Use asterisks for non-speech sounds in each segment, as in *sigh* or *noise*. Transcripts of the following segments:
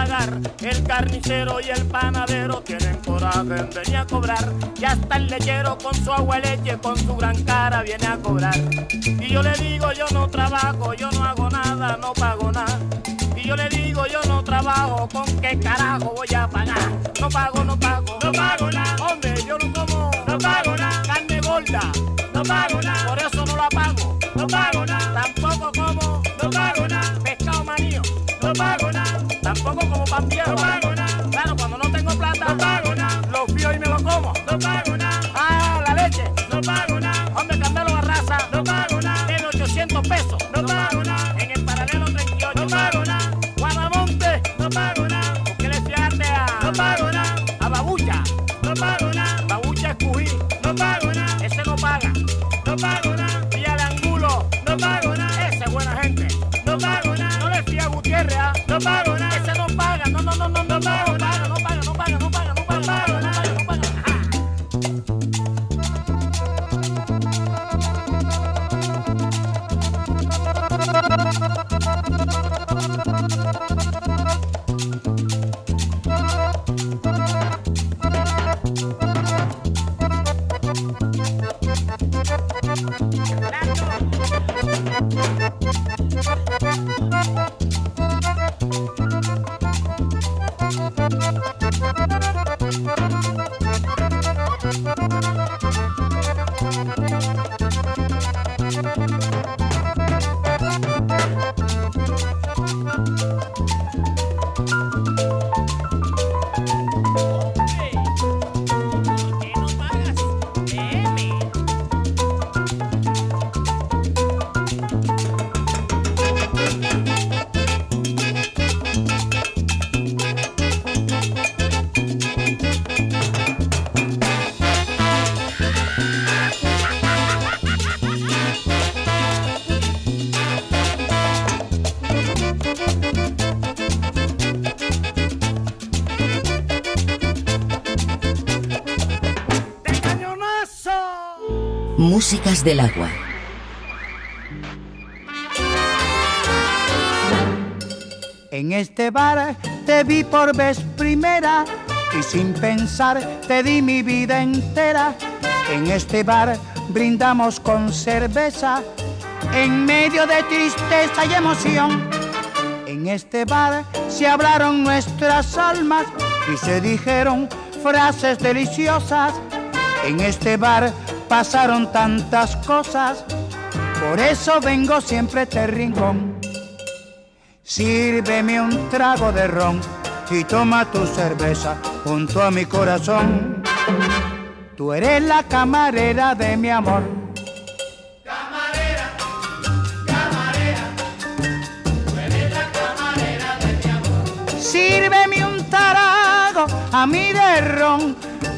Pagar? El carnicero y el panadero tienen coraje en venir a cobrar, y hasta el lechero con su agua y leche, con su gran cara viene a cobrar. Y yo le digo, yo no trabajo, yo no hago nada, no pago nada. Y yo le digo, yo no trabajo, ¿con qué carajo voy a pagar? No pago, no pago, no pago nada. Hombre, yo no como, no pago nada. Carne gorda, no pago nada. Por eso no la pago, no pago nada. Tampoco como, no pago nada. Pescado manío, no pago nada. Tampoco como nada. Claro, cuando no tengo plata, ¿Qué Del agua. En este bar te vi por vez primera y sin pensar te di mi vida entera. En este bar brindamos con cerveza en medio de tristeza y emoción. En este bar se hablaron nuestras almas y se dijeron frases deliciosas. En este bar pasaron tantas cosas, por eso vengo siempre a este rincón. Sírveme un trago de ron y toma tu cerveza junto a mi corazón. Tú eres la camarera de mi amor. Sírveme un trago a mí de ron,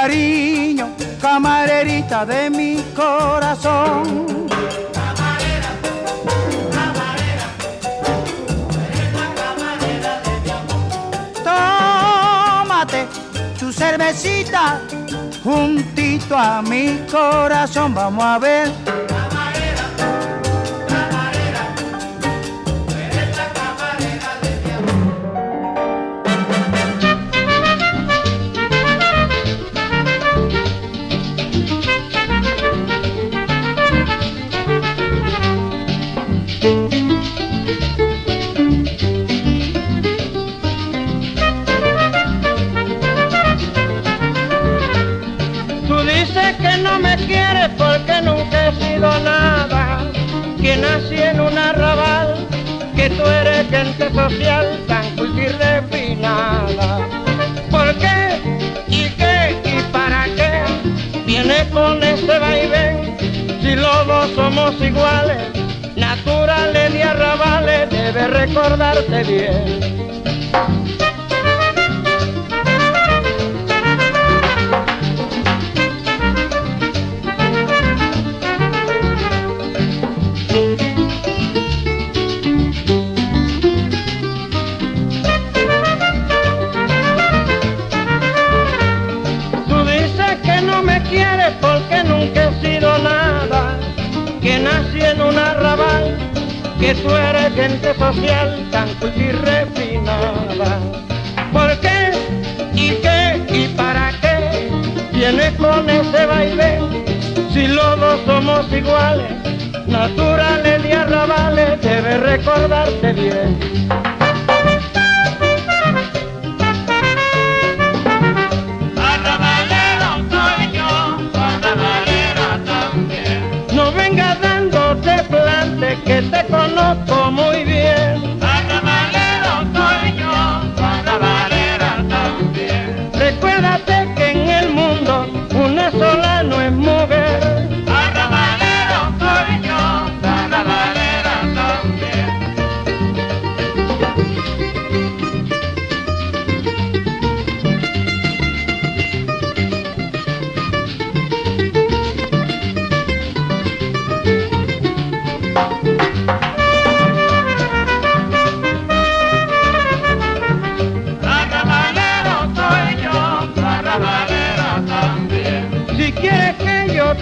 cariño, camarerita de mi corazón. Camarera, camarera, eres la camarera de mi amor. Tómate tu cervecita junto a mi corazón. Vamos a ver gente social tan culta y refinada. ¿Por qué? ¿Y qué? ¿Y para qué? Viene con ese vaivén, si los dos somos iguales, naturales y arrabales, debe recordarte bien. Que tú eres gente social tan culta y refinada. ¿Por qué? ¿Y qué? ¿Y para qué? Vienes con ese baile si los dos somos iguales, naturales y arrabales, debes recordarte bien. Te conozco muy bien.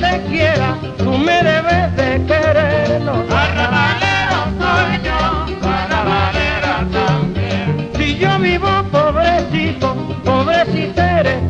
Te quiera, tú me debes de quererlo. Carnavalero soy yo, carnavalera también. Si yo vivo pobrecito, pobrecito eres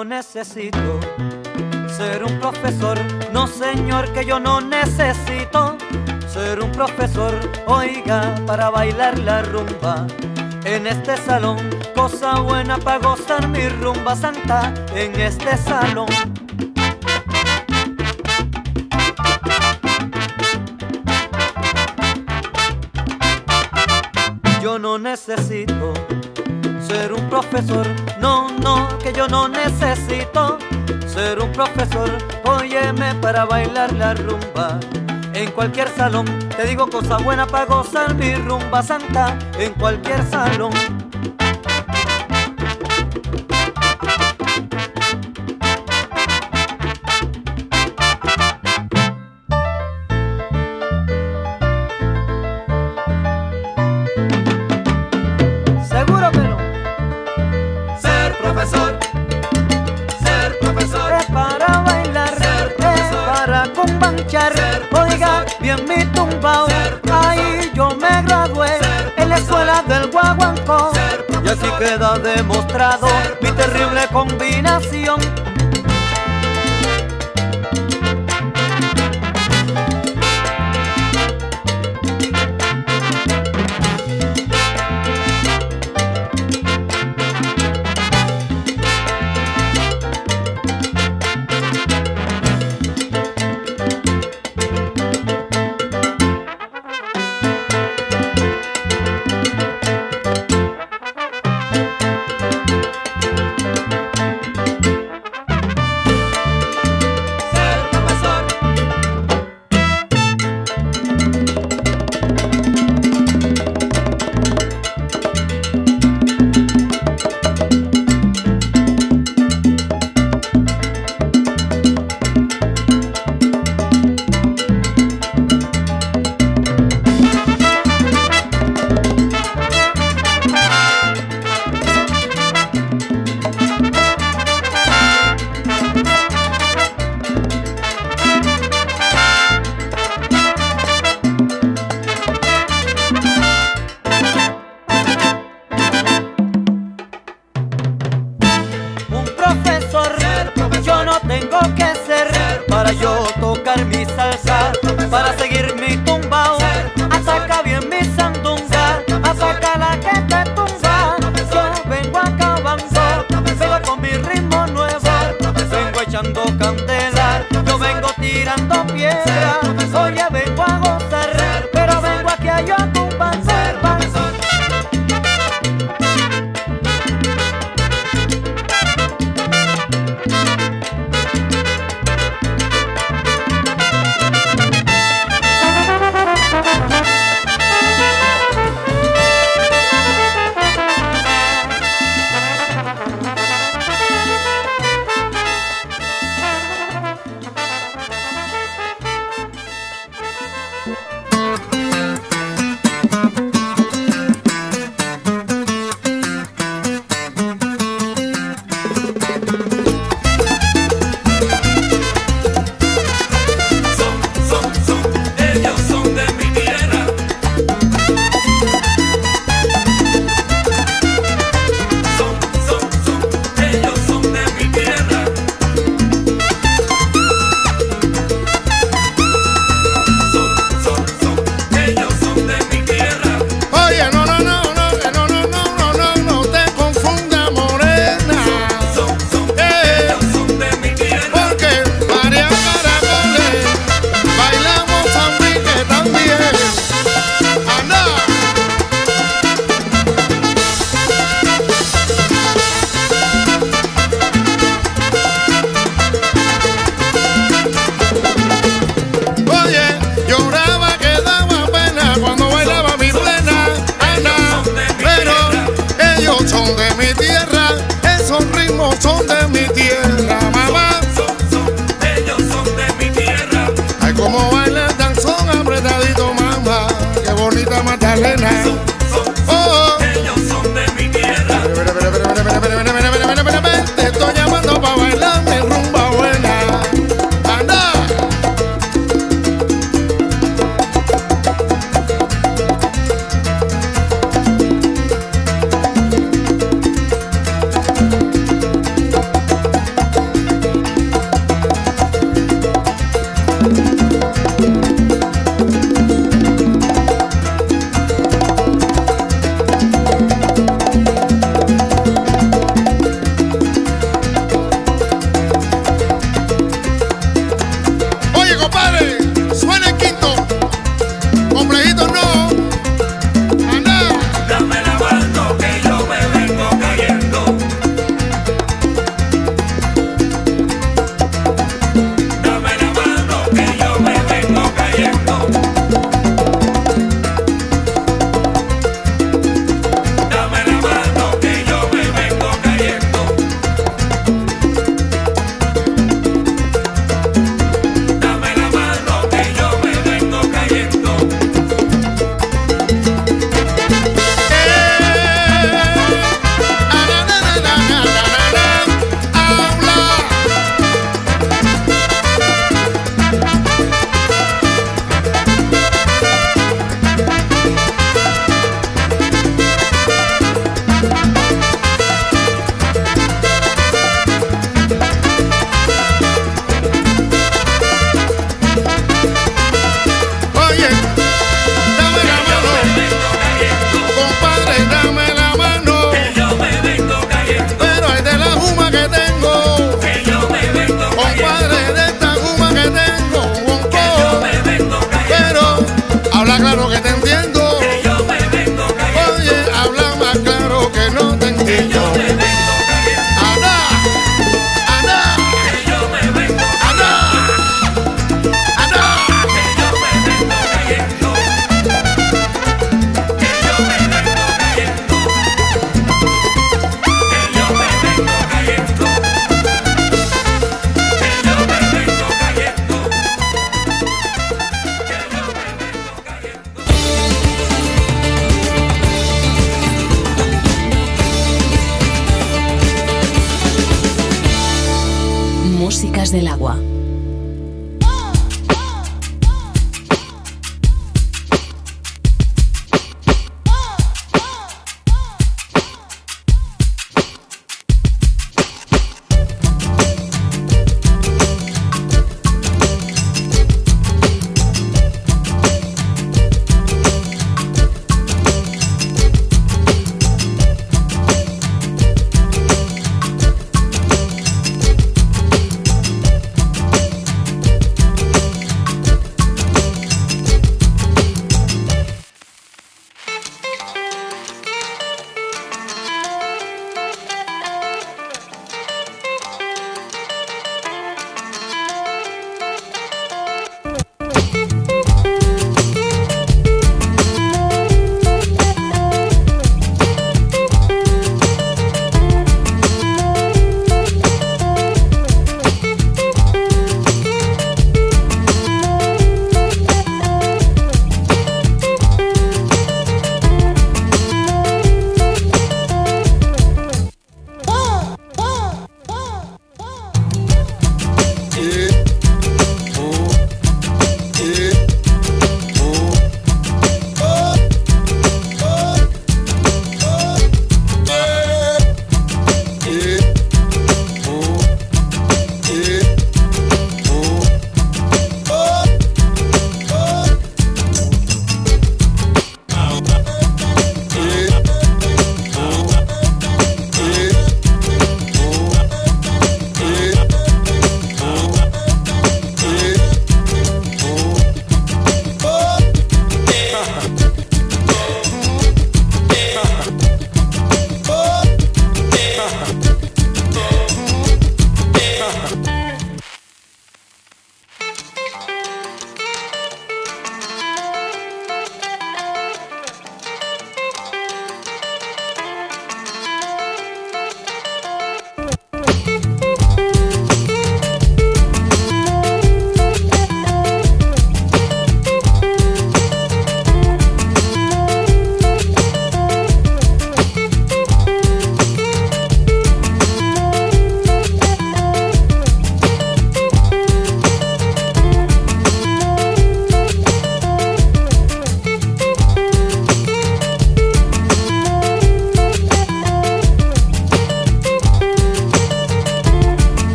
no necesito ser un profesor, no señor, que yo no necesito ser un profesor, oiga, para bailar la rumba. En este salón, cosa buena para gozar mi rumba santa, en este salón. Yo no necesito ser un profesor, yo no necesito ser un profesor, óyeme para bailar la rumba. En cualquier salón, te digo cosa buena para gozar mi rumba santa, en cualquier salón. aprovechar. Oiga, bien mi tumbao, ahí yo me gradué en la escuela del guaguancó. Y así queda demostrado mi terrible combinación.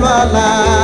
la la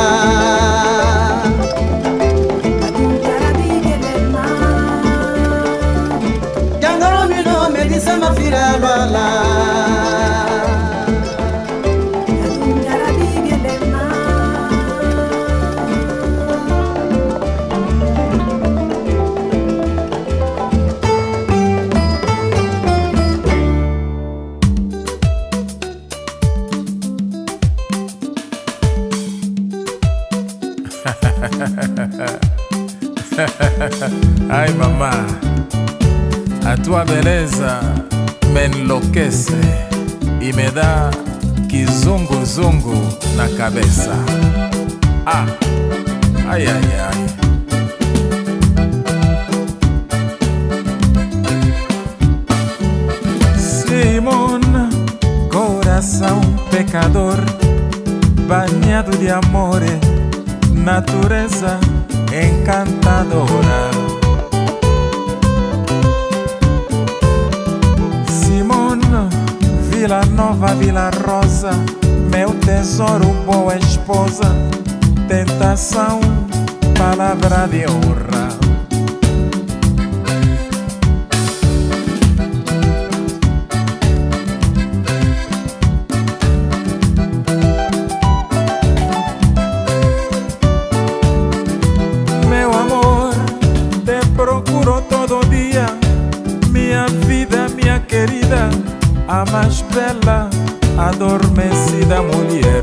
a mais bela adormecida mulher.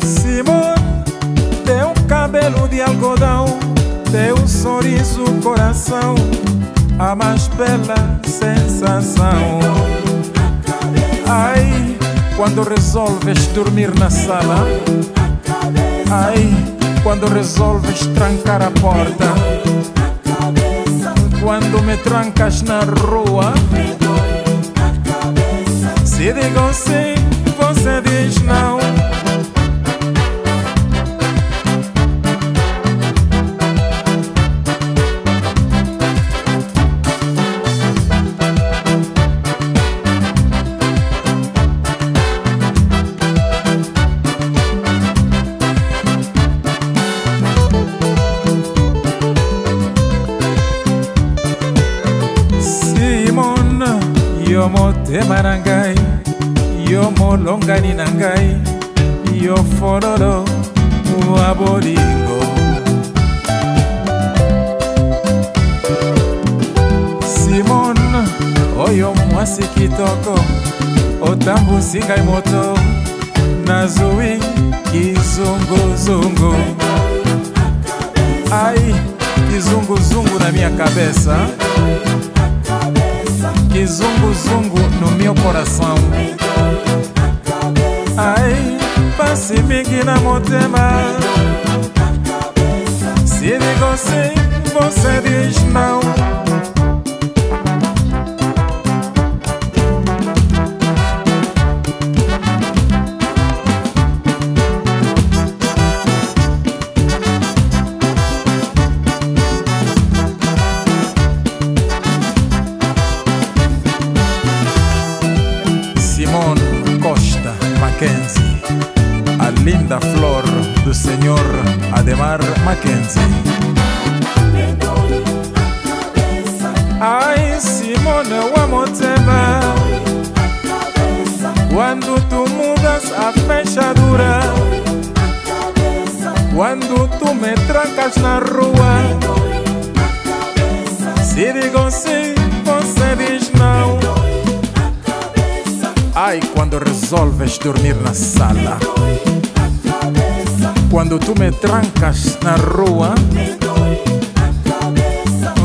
Simone, teu cabelo de algodão, teu sorriso, coração, a mais bela sensação. Ai, quando resolves dormir na sala, ai, quando resolves trancar a porta quando me trancas na rua. Se digo sim, você diz não. 今该播 Ademar Mackenzie. Ai, Simone wa motema, quando tu mudas a fechadura, quando tu me trancas na rua, se digo sim, você diz não. Ai, quando resolves dormir na sala. Quando tu me trancas na rua.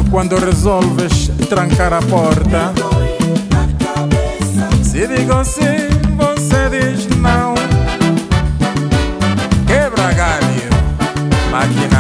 Quando resolves trancar a porta. Se digo sim, você diz não. Quebra galho, máquina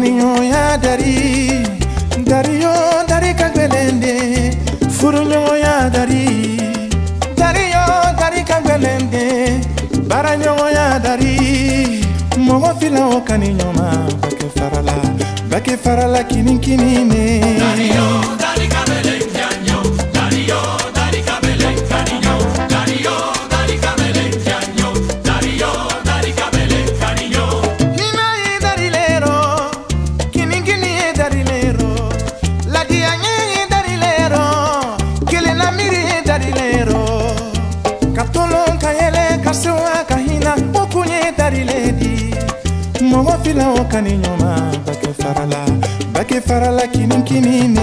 maniɲɔgɔnya dari dariyo dari ka gwɛlɛn de furuɲɔgɔnya dari dariyo dari ka gwɛlɛn de baaraɲɔgɔnya dari mɔgɔ fila o kaniɲɔma bake farala bake farala kini kini ne. Dariyo, dari ka kimi me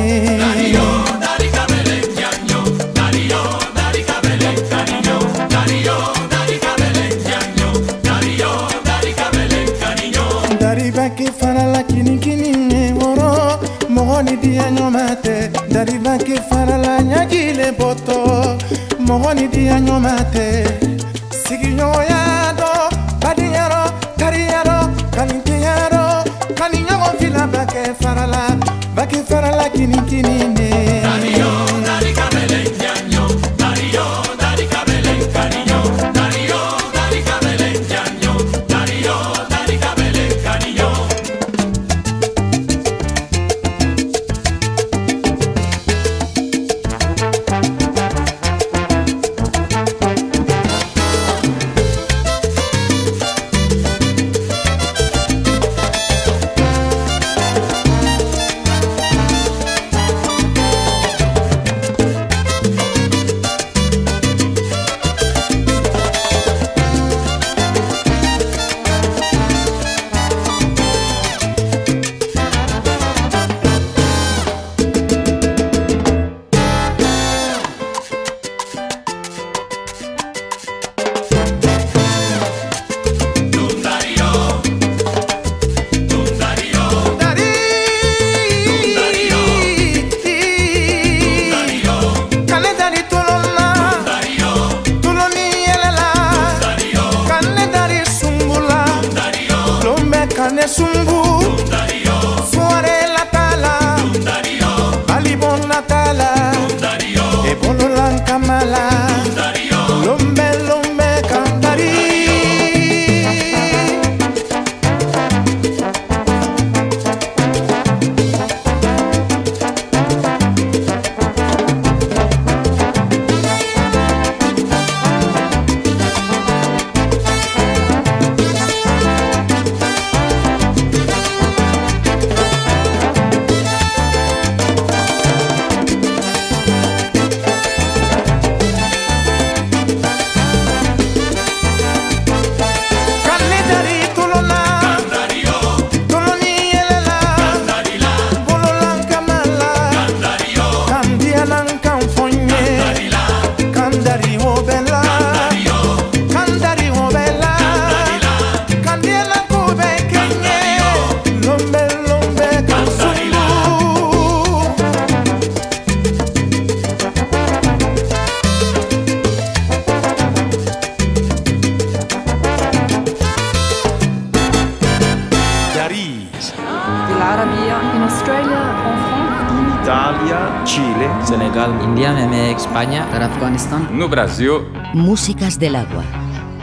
Italia, Chile, Senegal, India, España, Afganistán, no Brasil. Músicas del agua.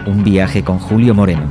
Un viaje con Julio Moreno.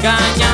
Engañan,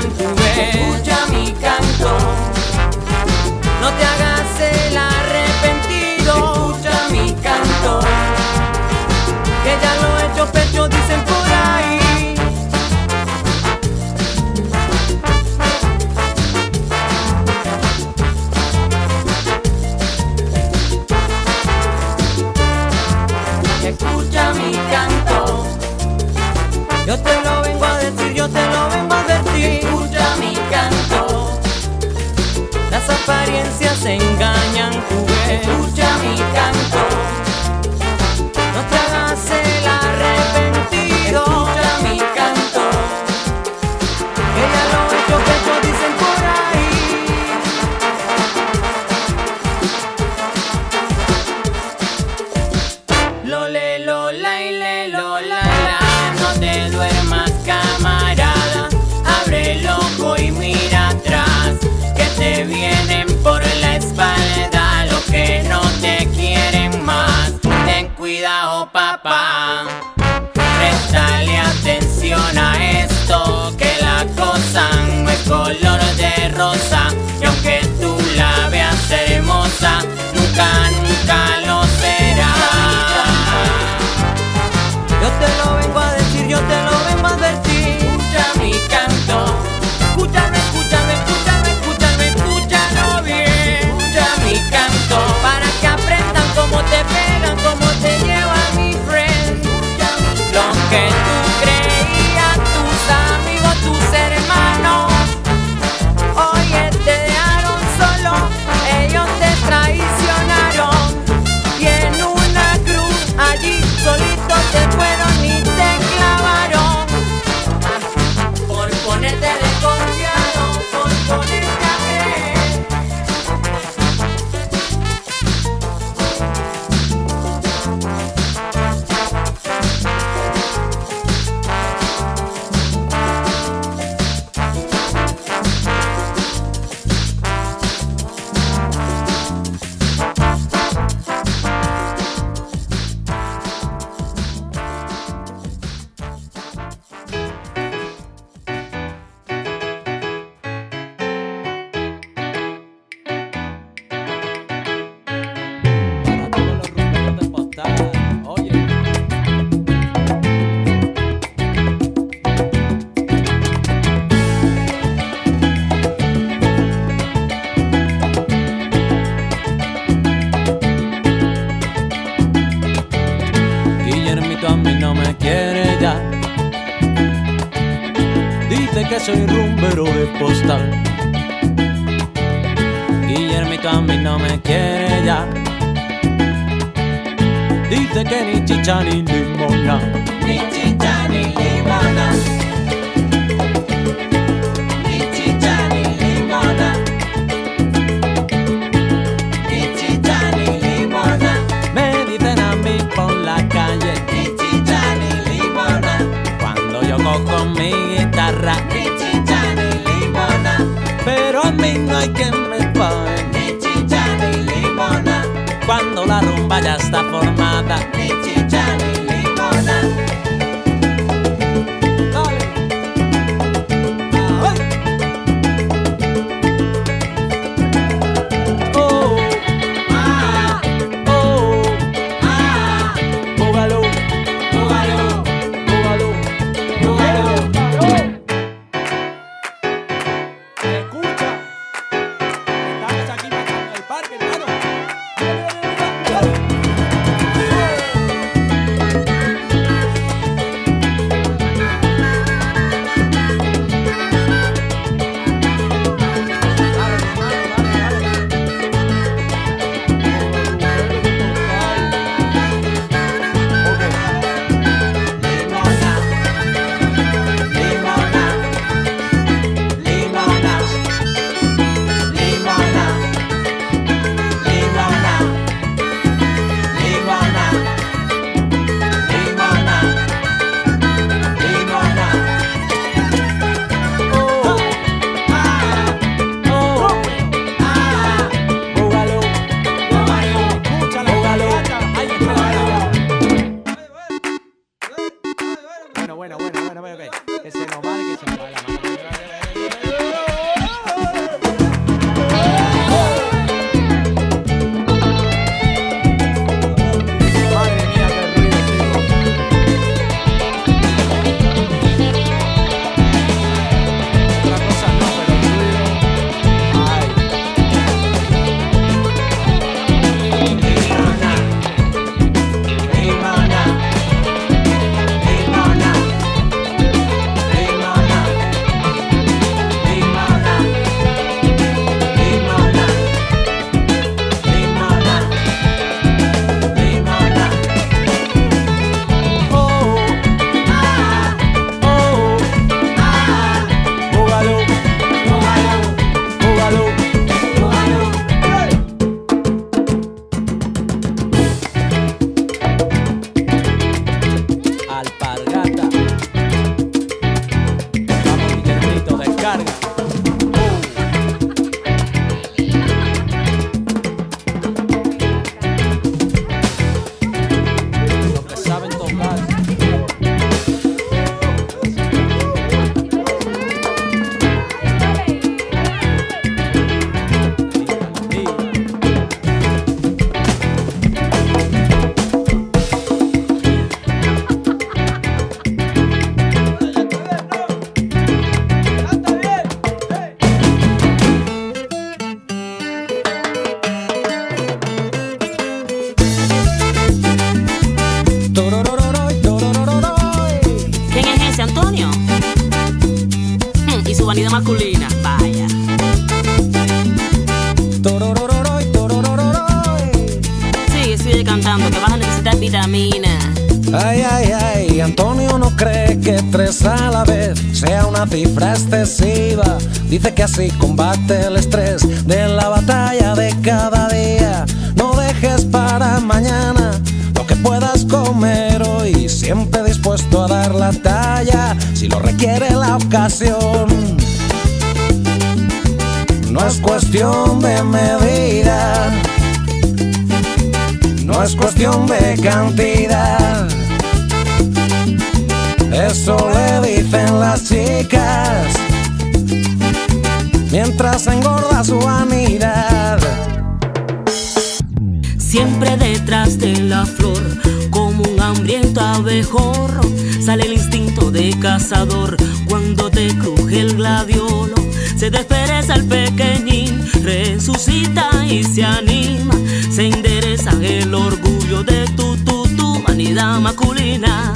abejorro, sale el instinto de cazador cuando te cruje el gladiolo. Se despereza el pequeñín, resucita y se anima. Se endereza el orgullo de tu, tu, tu vanidad masculina.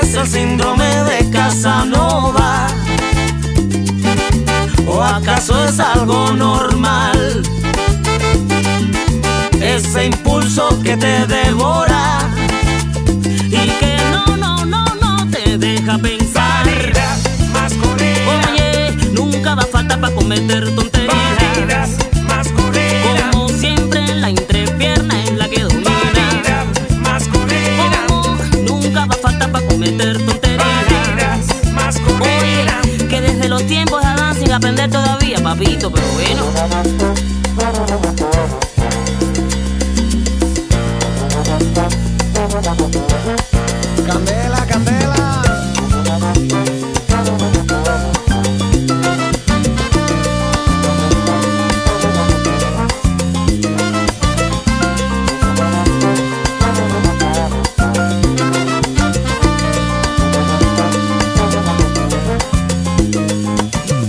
Es el síndrome de Casanova. ¿O acaso es algo normal? Ese impulso que te devora y que no, no, no, no te deja pensar. Oye, nunca va a falta para cometer tonterías. Como siempre, la entrepierna es la que domina. Como nunca va a falta para cometer tonterías. Oye, que desde los tiempos de Adán sin aprender todavía, papito, pero bueno. Candela, candela.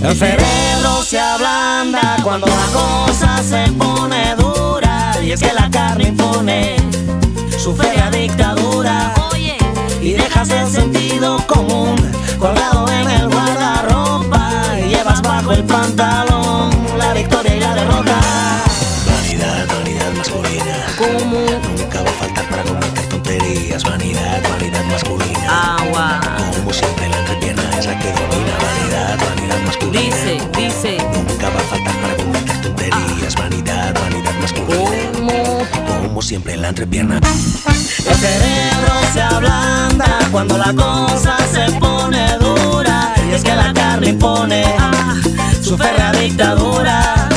El cerebro se ablanda cuando la cosa se pone dura y es que la carne impone su fea dictadura y dejas el sentido común colgado en el guardarropa y llevas bajo el pantalón la victoria y la derrota. Vanidad, vanidad masculina. ¿Cómo? Nunca va a faltar para cometer tonterías. Vanidad, vanidad masculina. Agua. Como siempre la entrepierna es la que domina. Vanidad, vanidad masculina. Dice, dice. Nunca va a faltar para Siempre la entrepierna. El cerebro se ablanda cuando la cosa se pone dura. Y es que la carne impone su férrea dictadura.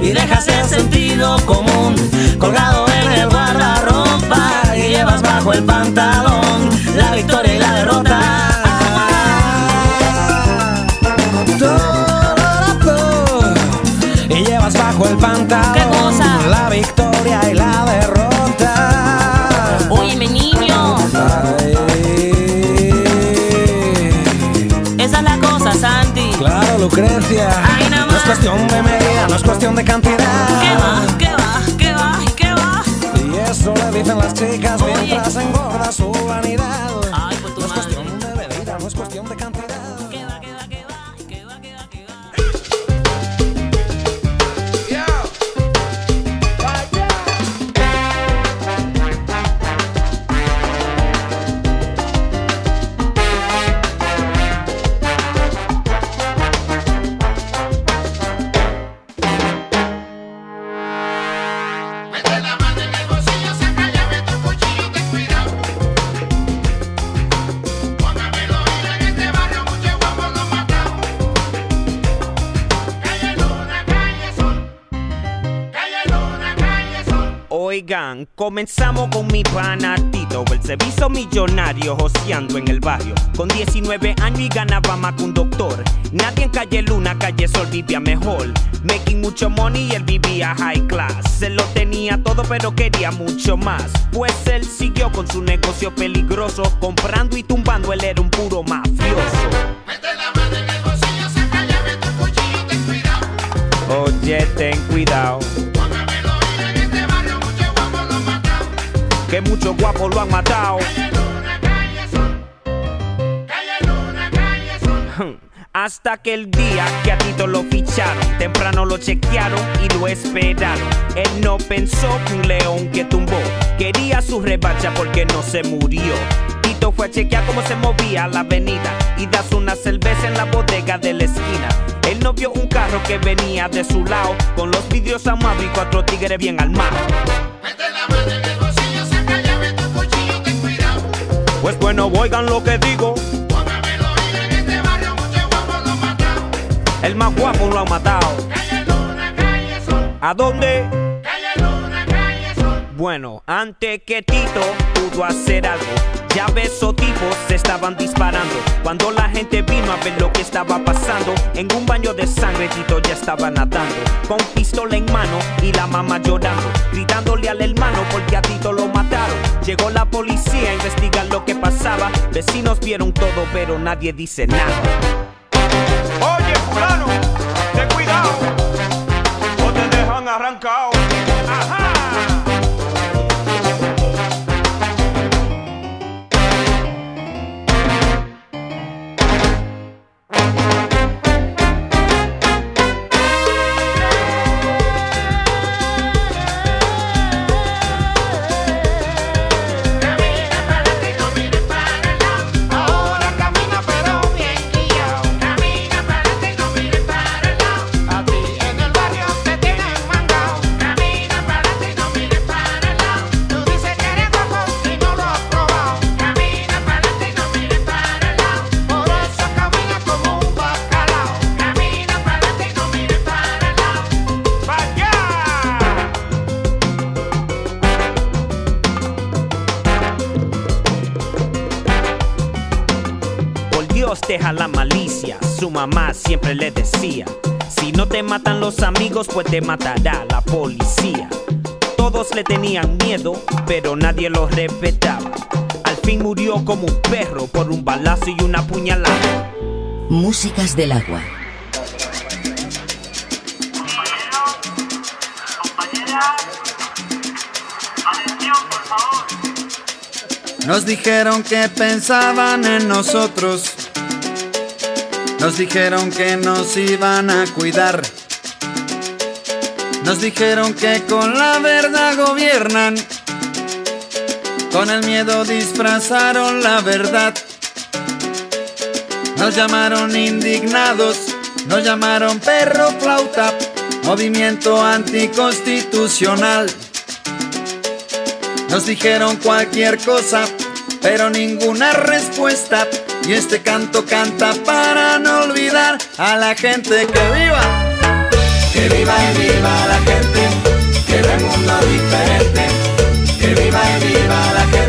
Y dejas el sentido común colgado en el guardarropa. Y llevas bajo el pantalón la victoria cuestión de medida, no es cuestión de cantidad. Mi pana Tito, el servicio millonario joseando en el barrio. Con 19 años y ganaba más que un doctor. Nadie en calle Luna, calle Sol vivía mejor. Making mucho money y él vivía high class. Se lo tenía todo, pero quería mucho más. Pues él siguió con su negocio peligroso, comprando y tumbando, él era un puro mafioso. Mete la mano en el bolsillo, saca llave, tu cuchillo, ten cuidado. Oye, ten cuidado, que muchos guapos lo han matado. *laughs* Hasta que el día que a Tito lo ficharon, temprano lo chequearon y lo esperaron. Él no pensó que un león que tumbó quería su revancha porque no se murió. Tito fue a chequear cómo se movía la avenida y das una cerveza en la bodega de la esquina. Él no vio un carro que venía de su lado con los vidrios amados y cuatro tigres bien armados. Pues bueno, oigan lo que digo, en este barrio, lo matado. el más guapo lo han matado. Calle Luna, calle Sol. ¿A dónde? Bueno, antes que Tito pudo hacer algo, ya ves esos tipos se estaban disparando. Cuando la gente vino a ver lo que estaba pasando, en un baño de sangre Tito ya estaba nadando, con pistola en mano y la mamá llorando, gritándole al hermano porque a Tito lo mataron. Llegó la policía a investigar lo que pasaba, vecinos vieron todo pero nadie dice nada. Oye, fulano, ten cuidado, o te dejan arrancado. La malicia, su mamá siempre le decía, si no te matan los amigos, pues te matará la policía. Todos le tenían miedo, pero nadie lo respetaba. Al fin murió como un perro por un balazo y una puñalada. Músicas del agua. Nos dijeron que pensaban en nosotros. Nos dijeron que nos iban a cuidar. Nos dijeron que con la verdad gobiernan. Con el miedo disfrazaron la verdad. Nos llamaron indignados. Nos llamaron perro flauta. Movimiento anticonstitucional. Nos dijeron cualquier cosa, pero ninguna respuesta. Y este canto canta para no olvidar a la gente que viva. Que viva y viva la gente, que ve mundo diferente. Que viva y viva la gente,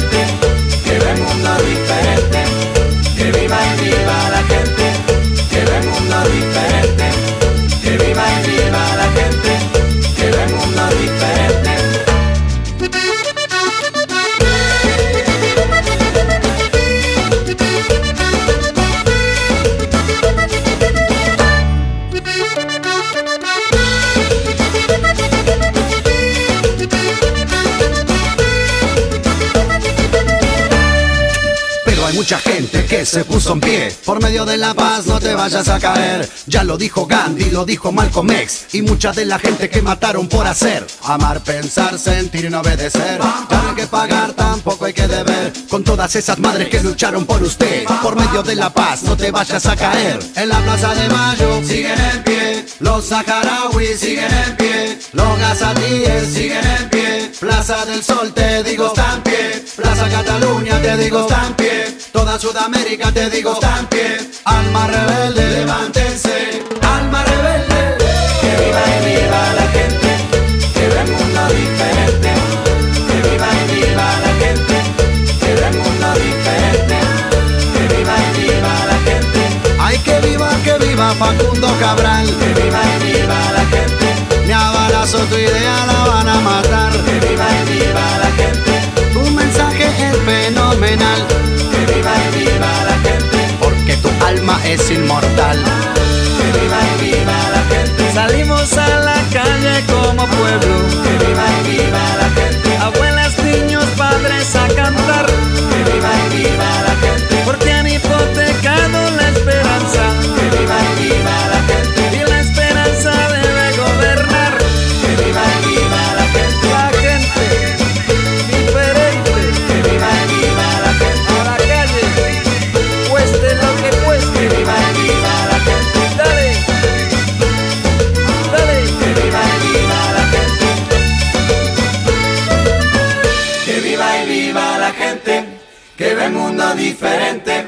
mucha gente que se puso en pie. Por medio de la paz no te vayas a caer. Ya lo dijo Gandhi, lo dijo Malcolm X. Y mucha de la gente que mataron por hacer. Amar, pensar, sentir y no obedecer. Hay que pagar, tampoco hay que deber. Con todas esas madres que lucharon por usted. Por medio de la paz no te vayas a caer. En la plaza de Mayo siguen en pie. Los saharauis siguen en pie. Los gazatíes siguen en pie. Plaza del Sol te digo está en pie. Plaza Cataluña te digo está en pie. Toda Sudamérica te digo en pie. Alma rebelde, levántense. Alma rebelde. Que viva y viva la gente, que ve el mundo diferente. Que viva y viva la gente, que ve el mundo diferente. Que viva y viva la gente, Ay, que viva, que viva Facundo Cabral. que viva y viva la gente, Ni a tu idea la van a matar. Es inmortal. que viva y viva la gente, Salimos a la calle como pueblo, que viva y viva la gente, abuelas, niños, padres a cantar, diferente.